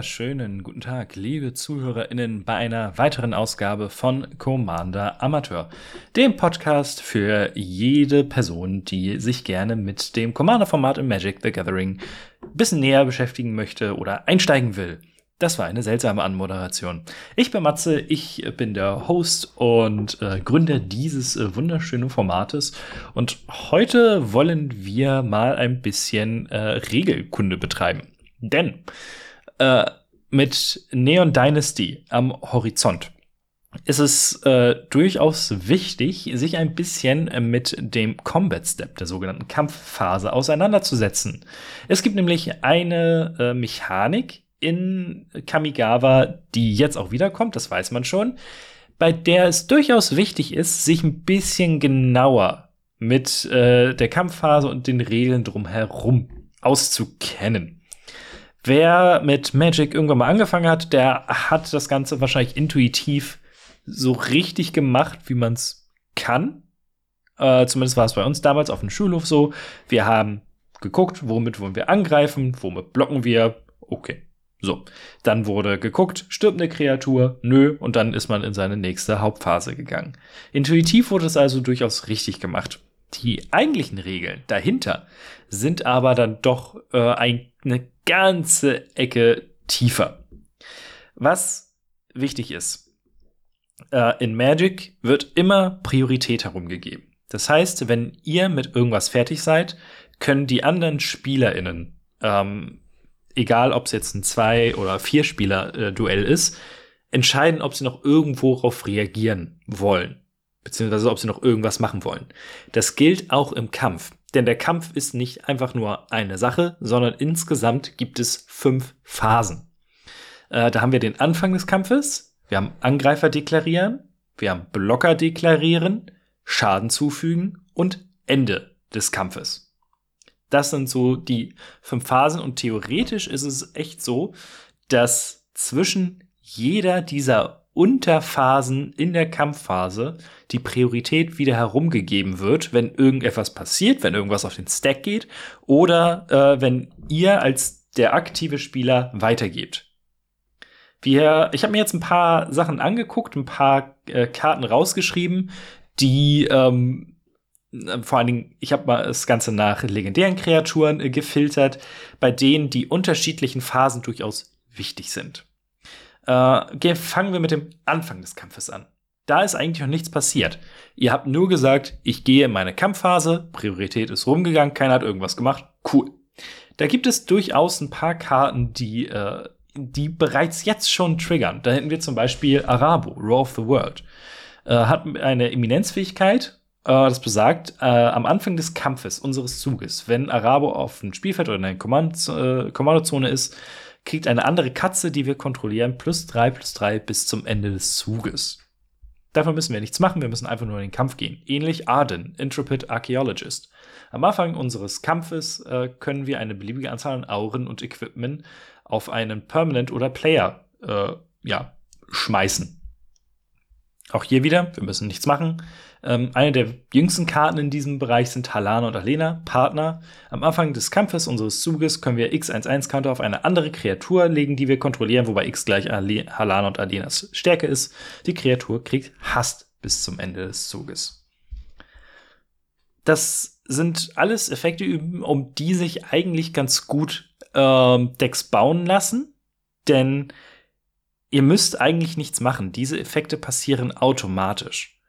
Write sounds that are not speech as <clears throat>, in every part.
Wunderschönen guten Tag, liebe ZuhörerInnen, bei einer weiteren Ausgabe von Commander Amateur, dem Podcast für jede Person, die sich gerne mit dem Commander-Format im Magic the Gathering ein bisschen näher beschäftigen möchte oder einsteigen will. Das war eine seltsame Anmoderation. Ich bin Matze, ich bin der Host und äh, Gründer dieses äh, wunderschönen Formates. Und heute wollen wir mal ein bisschen äh, Regelkunde betreiben. Denn äh, mit Neon Dynasty am Horizont ist es äh, durchaus wichtig, sich ein bisschen mit dem Combat Step, der sogenannten Kampfphase, auseinanderzusetzen. Es gibt nämlich eine äh, Mechanik in Kamigawa, die jetzt auch wiederkommt, das weiß man schon, bei der es durchaus wichtig ist, sich ein bisschen genauer mit äh, der Kampfphase und den Regeln drumherum auszukennen. Wer mit Magic irgendwann mal angefangen hat, der hat das Ganze wahrscheinlich intuitiv so richtig gemacht, wie man es kann. Äh, zumindest war es bei uns damals auf dem Schulhof so. Wir haben geguckt, womit wollen wir angreifen, womit blocken wir. Okay. So, dann wurde geguckt, stirbt eine Kreatur, nö, und dann ist man in seine nächste Hauptphase gegangen. Intuitiv wurde es also durchaus richtig gemacht. Die eigentlichen Regeln dahinter sind aber dann doch äh, eine ganze Ecke tiefer. Was wichtig ist, äh, in Magic wird immer Priorität herumgegeben. Das heißt, wenn ihr mit irgendwas fertig seid, können die anderen SpielerInnen, ähm, egal ob es jetzt ein Zwei- oder Vier-Spieler-Duell ist, entscheiden, ob sie noch irgendwo darauf reagieren wollen. Beziehungsweise ob sie noch irgendwas machen wollen. Das gilt auch im Kampf. Denn der Kampf ist nicht einfach nur eine Sache, sondern insgesamt gibt es fünf Phasen. Äh, da haben wir den Anfang des Kampfes, wir haben Angreifer deklarieren, wir haben Blocker deklarieren, Schaden zufügen und Ende des Kampfes. Das sind so die fünf Phasen und theoretisch ist es echt so, dass zwischen jeder dieser Unterphasen in der Kampfphase die Priorität wieder herumgegeben wird, wenn irgendetwas passiert, wenn irgendwas auf den Stack geht oder äh, wenn ihr als der aktive Spieler weitergebt. Wir, ich habe mir jetzt ein paar Sachen angeguckt, ein paar äh, Karten rausgeschrieben, die ähm, vor allen Dingen, ich habe mal das Ganze nach legendären Kreaturen äh, gefiltert, bei denen die unterschiedlichen Phasen durchaus wichtig sind. Äh, fangen wir mit dem Anfang des Kampfes an. Da ist eigentlich noch nichts passiert. Ihr habt nur gesagt, ich gehe in meine Kampfphase, Priorität ist rumgegangen, keiner hat irgendwas gemacht, cool. Da gibt es durchaus ein paar Karten, die, äh, die bereits jetzt schon triggern. Da hätten wir zum Beispiel Arabo, Raw of the World. Äh, hat eine Eminenzfähigkeit, äh, das besagt, äh, am Anfang des Kampfes unseres Zuges, wenn Arabo auf dem Spielfeld oder in einer Kommand äh, Kommandozone ist, kriegt eine andere Katze, die wir kontrollieren, plus drei plus drei bis zum Ende des Zuges. Dafür müssen wir nichts machen, wir müssen einfach nur in den Kampf gehen. Ähnlich Arden, Intrepid Archaeologist. Am Anfang unseres Kampfes äh, können wir eine beliebige Anzahl an Auren und Equipment auf einen Permanent oder Player äh, ja, schmeißen. Auch hier wieder, wir müssen nichts machen. Ähm, eine der jüngsten Karten in diesem Bereich sind Halana und Alena, Partner. Am Anfang des Kampfes unseres Zuges können wir X11-Counter auf eine andere Kreatur legen, die wir kontrollieren, wobei X gleich Ale Halana und Alenas Stärke ist. Die Kreatur kriegt Hast bis zum Ende des Zuges. Das sind alles Effekte, um die sich eigentlich ganz gut ähm, Decks bauen lassen, denn ihr müsst eigentlich nichts machen. Diese Effekte passieren automatisch.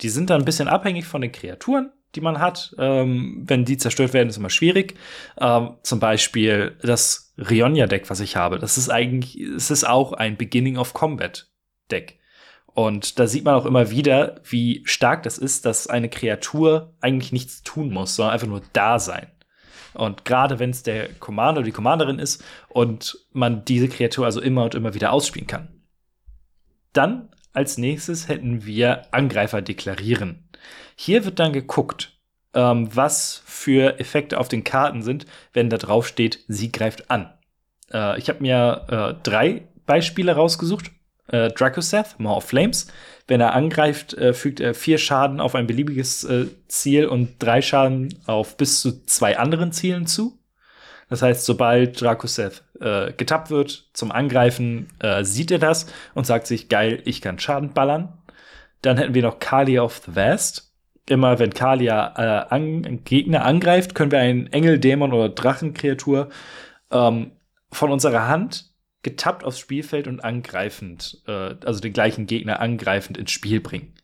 Die sind dann ein bisschen abhängig von den Kreaturen, die man hat. Ähm, wenn die zerstört werden, ist immer schwierig. Ähm, zum Beispiel das Rionia-Deck, was ich habe. Das ist eigentlich, es ist auch ein Beginning of Combat-Deck. Und da sieht man auch immer wieder, wie stark das ist, dass eine Kreatur eigentlich nichts tun muss, sondern einfach nur da sein. Und gerade wenn es der Commander oder die Commanderin ist und man diese Kreatur also immer und immer wieder ausspielen kann. Dann als nächstes hätten wir Angreifer deklarieren. Hier wird dann geguckt, ähm, was für Effekte auf den Karten sind, wenn da drauf steht, sie greift an. Äh, ich habe mir äh, drei Beispiele rausgesucht. Äh, Dracoseth, More of Flames. Wenn er angreift, äh, fügt er vier Schaden auf ein beliebiges äh, Ziel und drei Schaden auf bis zu zwei anderen Zielen zu. Das heißt, sobald Dracoseth äh, getappt wird zum Angreifen, äh, sieht er das und sagt sich, geil, ich kann Schaden ballern. Dann hätten wir noch Kalia of the Vast. Immer wenn Kalia äh, an, Gegner angreift, können wir einen Engel, Dämon oder Drachenkreatur ähm, von unserer Hand getappt aufs Spielfeld und angreifend, äh, also den gleichen Gegner angreifend ins Spiel bringen.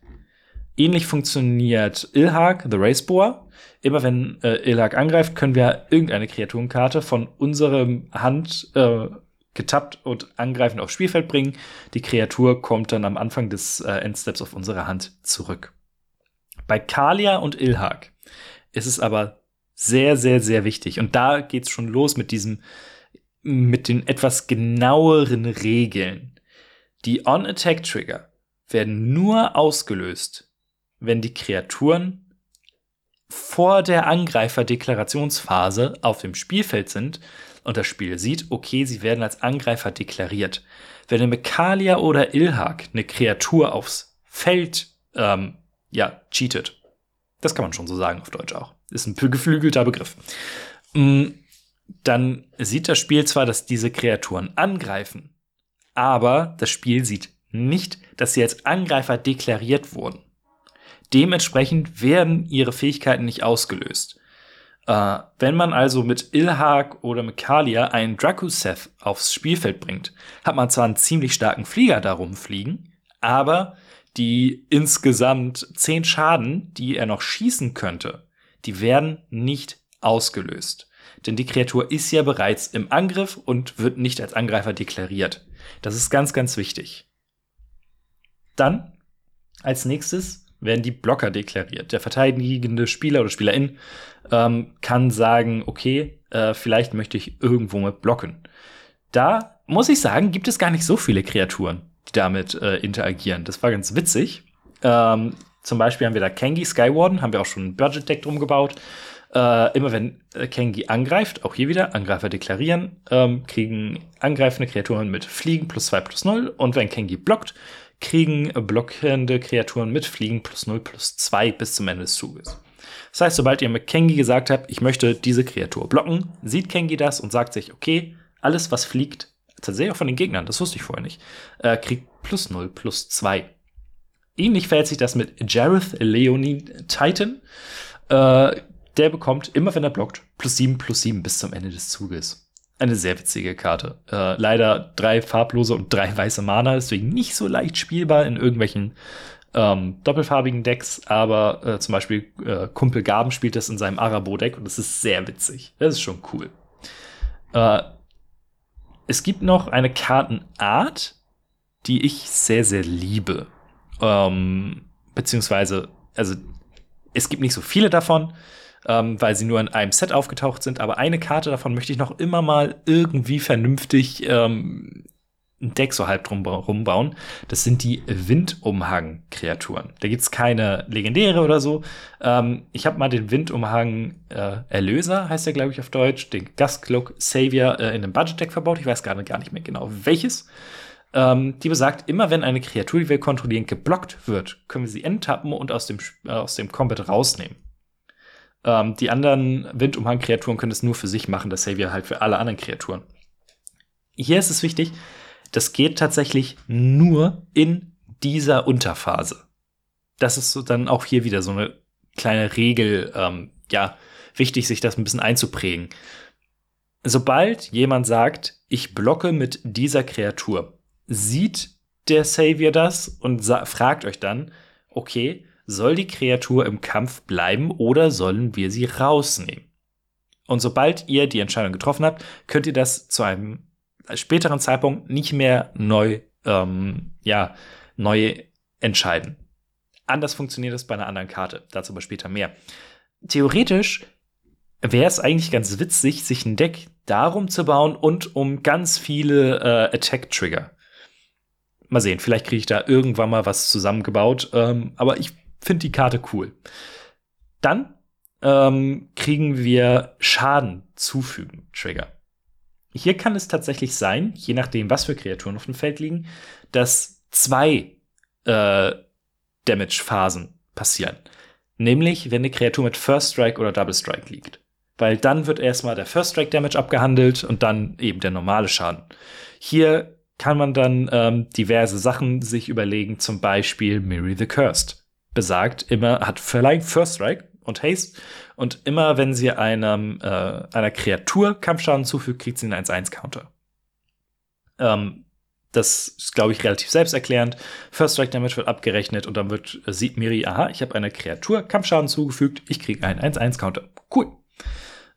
Ähnlich funktioniert Ilhag, The Raceboar. Immer wenn äh, Ilhag angreift, können wir irgendeine Kreaturenkarte von unserem Hand äh, getappt und angreifend aufs Spielfeld bringen. Die Kreatur kommt dann am Anfang des äh, Endsteps auf unsere Hand zurück. Bei Kalia und Ilhag ist es aber sehr, sehr, sehr wichtig. Und da geht's schon los mit diesem, mit den etwas genaueren Regeln. Die On-Attack-Trigger werden nur ausgelöst, wenn die Kreaturen vor der Angreifer-Deklarationsphase auf dem Spielfeld sind und das Spiel sieht, okay, sie werden als Angreifer deklariert. Wenn eine Mekalia oder Ilhak eine Kreatur aufs Feld ähm, ja, cheatet. Das kann man schon so sagen auf Deutsch auch. Ist ein geflügelter Begriff. Mm, dann sieht das Spiel zwar, dass diese Kreaturen angreifen, aber das Spiel sieht nicht, dass sie als Angreifer deklariert wurden. Dementsprechend werden ihre Fähigkeiten nicht ausgelöst. Äh, wenn man also mit Ilhag oder mit Kalia einen Dracuseth aufs Spielfeld bringt, hat man zwar einen ziemlich starken Flieger darum fliegen, aber die insgesamt zehn Schaden, die er noch schießen könnte, die werden nicht ausgelöst. Denn die Kreatur ist ja bereits im Angriff und wird nicht als Angreifer deklariert. Das ist ganz, ganz wichtig. Dann als nächstes werden die Blocker deklariert. Der verteidigende Spieler oder Spielerin ähm, kann sagen, okay, äh, vielleicht möchte ich irgendwo mit blocken. Da muss ich sagen, gibt es gar nicht so viele Kreaturen, die damit äh, interagieren. Das war ganz witzig. Ähm, zum Beispiel haben wir da Kengi Skywarden, haben wir auch schon ein Budget-Deck drum gebaut. Äh, immer wenn äh, Kengi angreift, auch hier wieder Angreifer deklarieren, ähm, kriegen angreifende Kreaturen mit Fliegen plus 2 plus 0. Und wenn Kengi blockt, kriegen blockende Kreaturen mit Fliegen plus 0 plus 2 bis zum Ende des Zuges. Das heißt, sobald ihr mit Kengi gesagt habt, ich möchte diese Kreatur blocken, sieht Kengi das und sagt sich, okay, alles, was fliegt, tatsächlich auch von den Gegnern, das wusste ich vorher nicht, äh, kriegt plus 0 plus 2. Ähnlich verhält sich das mit Jareth Leonie Titan. Äh, der bekommt, immer wenn er blockt, plus 7 plus 7 bis zum Ende des Zuges. Eine sehr witzige Karte. Äh, leider drei farblose und drei weiße Mana, deswegen nicht so leicht spielbar in irgendwelchen ähm, doppelfarbigen Decks, aber äh, zum Beispiel äh, Kumpel Gaben spielt das in seinem Arabo-Deck und das ist sehr witzig. Das ist schon cool. Äh, es gibt noch eine Kartenart, die ich sehr, sehr liebe. Ähm, beziehungsweise, also es gibt nicht so viele davon ähm, weil sie nur in einem Set aufgetaucht sind. Aber eine Karte davon möchte ich noch immer mal irgendwie vernünftig ähm, ein Deck so halb drum rumbauen. Das sind die Windumhang-Kreaturen. Da gibt's keine legendäre oder so. Ähm, ich habe mal den Windumhang äh, Erlöser, heißt der, glaube ich, auf Deutsch, den Gastcloak Savior äh, in einem Budget-Deck verbaut. Ich weiß gerade gar nicht mehr genau welches. Ähm, die besagt, immer wenn eine Kreatur, die wir kontrollieren, geblockt wird, können wir sie enttappen und aus dem, äh, aus dem Combat rausnehmen. Ähm, die anderen Windumhang-Kreaturen können es nur für sich machen, das Savior halt für alle anderen Kreaturen. Hier ist es wichtig, das geht tatsächlich nur in dieser Unterphase. Das ist so dann auch hier wieder so eine kleine Regel, ähm, ja, wichtig, sich das ein bisschen einzuprägen. Sobald jemand sagt, ich blocke mit dieser Kreatur, sieht der Savior das und fragt euch dann, okay, soll die Kreatur im Kampf bleiben oder sollen wir sie rausnehmen? Und sobald ihr die Entscheidung getroffen habt, könnt ihr das zu einem späteren Zeitpunkt nicht mehr neu, ähm, ja, neu entscheiden. Anders funktioniert es bei einer anderen Karte. Dazu aber später mehr. Theoretisch wäre es eigentlich ganz witzig, sich ein Deck darum zu bauen und um ganz viele äh, Attack-Trigger Mal sehen, vielleicht kriege ich da irgendwann mal was zusammengebaut. Ähm, aber ich finde die Karte cool. Dann ähm, kriegen wir Schaden zufügen, Trigger. Hier kann es tatsächlich sein, je nachdem, was für Kreaturen auf dem Feld liegen, dass zwei äh, Damage-Phasen passieren. Nämlich, wenn eine Kreatur mit First Strike oder Double Strike liegt. Weil dann wird erstmal der First Strike Damage abgehandelt und dann eben der normale Schaden. Hier kann man dann ähm, diverse Sachen sich überlegen, zum Beispiel Miri the Cursed. Besagt immer, hat vielleicht First Strike und Haste und immer wenn sie einem, äh, einer Kreatur Kampfschaden zufügt, kriegt sie einen 1-1-Counter. Ähm, das ist, glaube ich, relativ selbsterklärend. First Strike Damage wird abgerechnet und dann wird, äh, sieht Miri, aha, ich habe einer Kreatur Kampfschaden zugefügt, ich kriege einen 1-1-Counter. Cool.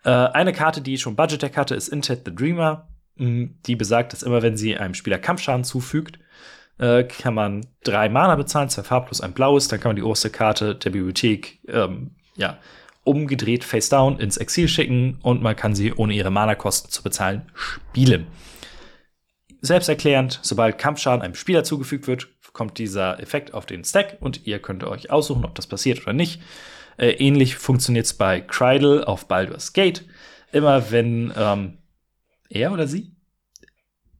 Äh, eine Karte, die schon Budget Deck hatte, ist Intet the Dreamer. Mm, die besagt, dass immer wenn sie einem Spieler Kampfschaden zufügt, äh, kann man drei Mana bezahlen, zwei Farb plus ein blaues, dann kann man die oberste Karte der Bibliothek ähm, ja, umgedreht face down ins Exil schicken und man kann sie ohne ihre Mana-Kosten zu bezahlen spielen. Selbsterklärend, sobald Kampfschaden einem Spieler zugefügt wird, kommt dieser Effekt auf den Stack und ihr könnt euch aussuchen, ob das passiert oder nicht. Äh, ähnlich funktioniert es bei Crydle auf Baldur's Gate. Immer wenn ähm, er oder sie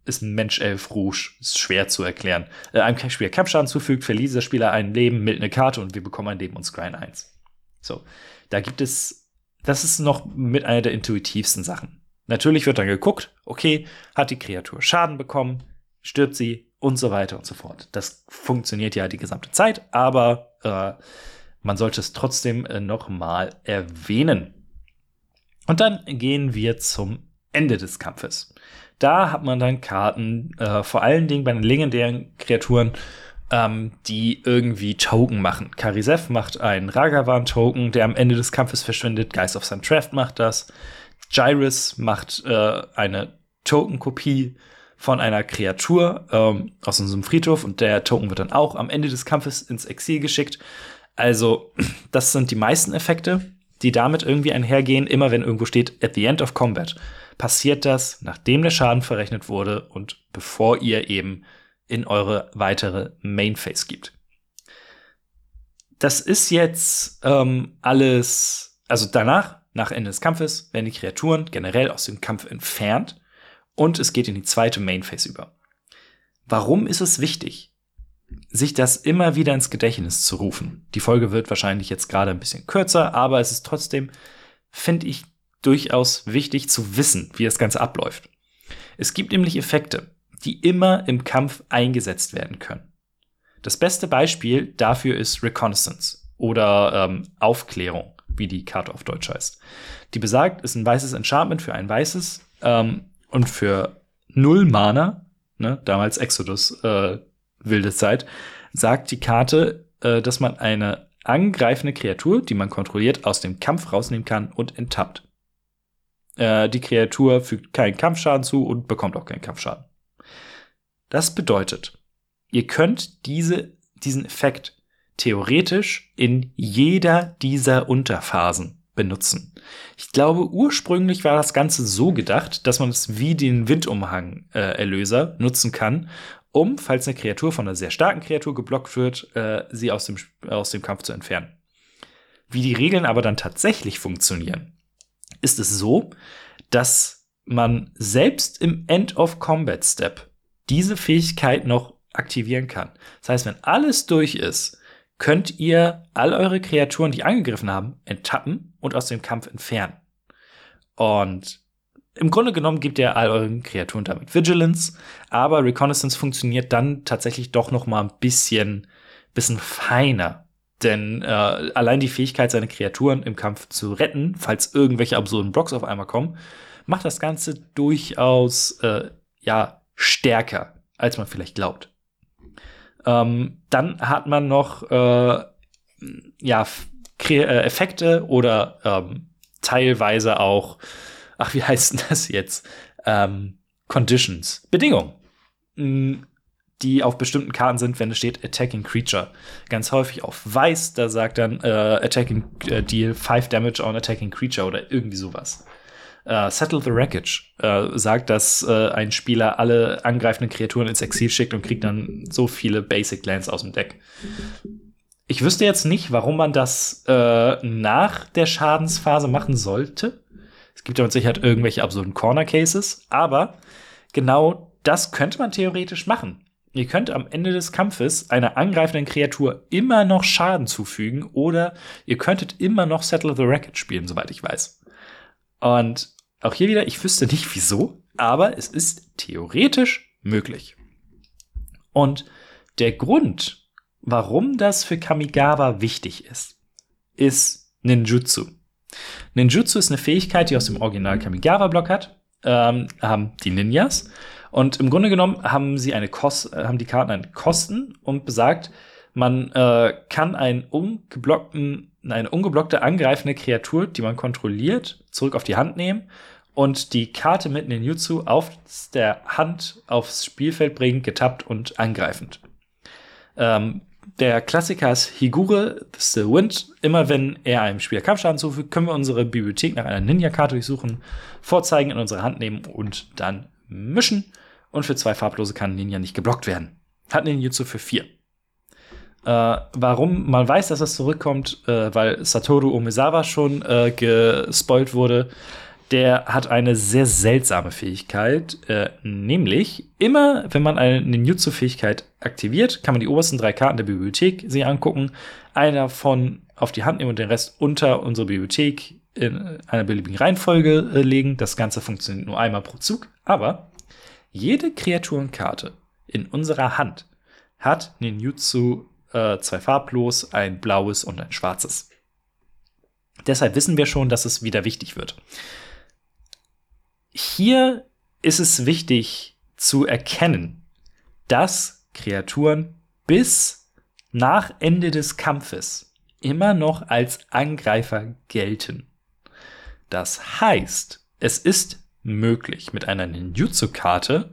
ist ein Mensch-Elf Rouge, ist schwer zu erklären. Äh, einem Spieler Kampfschaden zufügt, verliert dieser Spieler ein Leben, meldet eine Karte und wir bekommen ein Leben und Scryen 1. So, da gibt es, das ist noch mit einer der intuitivsten Sachen. Natürlich wird dann geguckt, okay, hat die Kreatur Schaden bekommen, stirbt sie und so weiter und so fort. Das funktioniert ja die gesamte Zeit, aber äh, man sollte es trotzdem äh, noch mal erwähnen. Und dann gehen wir zum Ende des Kampfes. Da hat man dann Karten, äh, vor allen Dingen bei den legendären Kreaturen, ähm, die irgendwie Token machen. Karisev macht einen Ragavan-Token, der am Ende des Kampfes verschwindet. Geist of Suntraft macht das. Gyrus macht äh, eine Token-Kopie von einer Kreatur ähm, aus unserem Friedhof und der Token wird dann auch am Ende des Kampfes ins Exil geschickt. Also, <clears throat> das sind die meisten Effekte, die damit irgendwie einhergehen. Immer wenn irgendwo steht, at the end of combat, passiert das, nachdem der Schaden verrechnet wurde und bevor ihr eben in eure weitere Main Phase gibt. Das ist jetzt ähm, alles, also danach, nach Ende des Kampfes, werden die Kreaturen generell aus dem Kampf entfernt und es geht in die zweite Main Phase über. Warum ist es wichtig, sich das immer wieder ins Gedächtnis zu rufen? Die Folge wird wahrscheinlich jetzt gerade ein bisschen kürzer, aber es ist trotzdem, finde ich, durchaus wichtig zu wissen, wie das Ganze abläuft. Es gibt nämlich Effekte, die immer im Kampf eingesetzt werden können. Das beste Beispiel dafür ist Reconnaissance oder ähm, Aufklärung, wie die Karte auf Deutsch heißt. Die besagt, ist ein weißes Enchantment für ein weißes ähm, und für null Mana, ne, damals Exodus, äh, wilde Zeit, sagt die Karte, äh, dass man eine angreifende Kreatur, die man kontrolliert, aus dem Kampf rausnehmen kann und enttappt. Äh, die Kreatur fügt keinen Kampfschaden zu und bekommt auch keinen Kampfschaden. Das bedeutet, ihr könnt diese, diesen Effekt theoretisch in jeder dieser Unterphasen benutzen. Ich glaube, ursprünglich war das Ganze so gedacht, dass man es wie den Windumhang-Erlöser äh, nutzen kann, um, falls eine Kreatur von einer sehr starken Kreatur geblockt wird, äh, sie aus dem, aus dem Kampf zu entfernen. Wie die Regeln aber dann tatsächlich funktionieren, ist es so, dass man selbst im End of Combat Step diese Fähigkeit noch aktivieren kann. Das heißt, wenn alles durch ist, könnt ihr all eure Kreaturen, die angegriffen haben, enttappen und aus dem Kampf entfernen. Und im Grunde genommen gibt ihr all euren Kreaturen damit Vigilance, aber Reconnaissance funktioniert dann tatsächlich doch noch mal ein bisschen, bisschen feiner. Denn äh, allein die Fähigkeit, seine Kreaturen im Kampf zu retten, falls irgendwelche absurden Blocks auf einmal kommen, macht das Ganze durchaus äh, ja stärker, als man vielleicht glaubt. Ähm, dann hat man noch äh, ja, äh, Effekte oder ähm, teilweise auch, ach, wie <laughs> heißt denn das jetzt? Ähm, Conditions, Bedingungen, mm, die auf bestimmten Karten sind, wenn es steht Attacking Creature. Ganz häufig auf Weiß, da sagt dann äh, Attacking äh, Deal 5 Damage on Attacking Creature oder irgendwie sowas. Äh, Settle the Wreckage äh, sagt, dass äh, ein Spieler alle angreifenden Kreaturen ins Exil schickt und kriegt dann so viele Basic Lands aus dem Deck. Ich wüsste jetzt nicht, warum man das äh, nach der Schadensphase machen sollte. Es gibt ja mit Sicherheit irgendwelche absurden Corner Cases, aber genau das könnte man theoretisch machen. Ihr könnt am Ende des Kampfes einer angreifenden Kreatur immer noch Schaden zufügen oder ihr könntet immer noch Settle the Racket spielen, soweit ich weiß. Und auch hier wieder, ich wüsste nicht wieso, aber es ist theoretisch möglich. Und der Grund, warum das für Kamigawa wichtig ist, ist Ninjutsu. Ninjutsu ist eine Fähigkeit, die aus dem Original Kamigawa-Block hat, ähm, haben die Ninjas. Und im Grunde genommen haben sie eine Kost, haben die Karten einen Kosten und besagt, man äh, kann einen ungeblockten, eine ungeblockte angreifende Kreatur, die man kontrolliert, zurück auf die Hand nehmen und die Karte mit Ninjutsu auf der Hand aufs Spielfeld bringen, getappt und angreifend. Ähm, der Klassiker ist Higure, the Wind. Immer wenn er einem Spieler Kampfschaden zufügt, können wir unsere Bibliothek nach einer Ninja-Karte durchsuchen, vorzeigen, in unsere Hand nehmen und dann mischen. Und für zwei farblose kann Ninja nicht geblockt werden. Hat Ninjutsu für vier. Äh, warum man weiß, dass das zurückkommt, äh, weil Satoru Omizawa schon äh, gespoilt wurde. Der hat eine sehr seltsame Fähigkeit, äh, nämlich immer, wenn man eine Ninjutsu-Fähigkeit aktiviert, kann man die obersten drei Karten der Bibliothek sich angucken, einer davon auf die Hand nehmen und den Rest unter unsere Bibliothek in einer beliebigen Reihenfolge äh, legen. Das Ganze funktioniert nur einmal pro Zug, aber jede Kreaturenkarte in unserer Hand hat Ninjutsu äh, zwei farblos, ein blaues und ein schwarzes. Deshalb wissen wir schon, dass es wieder wichtig wird. Hier ist es wichtig zu erkennen, dass Kreaturen bis nach Ende des Kampfes immer noch als Angreifer gelten. Das heißt, es ist möglich, mit einer Ninjutsu-Karte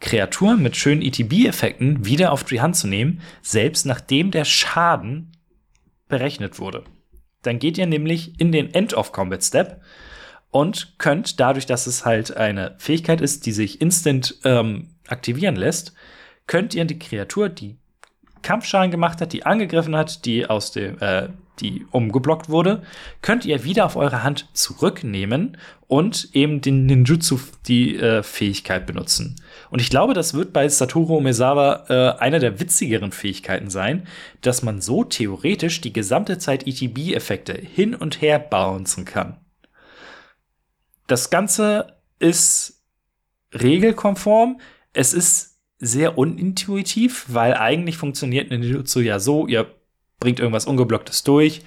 Kreaturen mit schönen ETB-Effekten wieder auf die Hand zu nehmen, selbst nachdem der Schaden berechnet wurde. Dann geht ihr nämlich in den End-of-Combat-Step und könnt dadurch, dass es halt eine Fähigkeit ist, die sich instant ähm, aktivieren lässt, könnt ihr die Kreatur, die Kampfschaden gemacht hat, die angegriffen hat, die aus dem, äh, die umgeblockt wurde, könnt ihr wieder auf eure Hand zurücknehmen und eben den Ninjutsu die äh, Fähigkeit benutzen. Und ich glaube, das wird bei Satoru Omezawa äh, einer der witzigeren Fähigkeiten sein, dass man so theoretisch die gesamte Zeit ETB-Effekte hin und her bouncen kann. Das Ganze ist regelkonform. Es ist sehr unintuitiv, weil eigentlich funktioniert Ninjutsu ja so, ihr bringt irgendwas Ungeblocktes durch,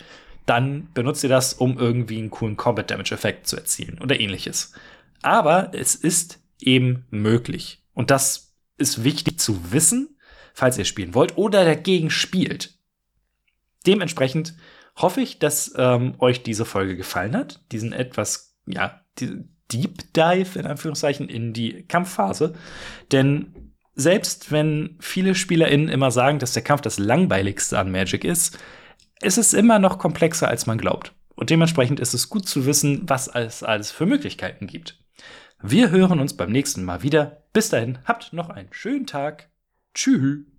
dann benutzt ihr das, um irgendwie einen coolen Combat Damage Effekt zu erzielen oder ähnliches. Aber es ist eben möglich. Und das ist wichtig zu wissen, falls ihr spielen wollt oder dagegen spielt. Dementsprechend hoffe ich, dass ähm, euch diese Folge gefallen hat. Diesen etwas, ja, die Deep Dive in Anführungszeichen in die Kampfphase. Denn selbst wenn viele SpielerInnen immer sagen, dass der Kampf das langweiligste an Magic ist, ist es immer noch komplexer, als man glaubt. Und dementsprechend ist es gut zu wissen, was es alles für Möglichkeiten gibt. Wir hören uns beim nächsten Mal wieder. Bis dahin, habt noch einen schönen Tag. Tschüss.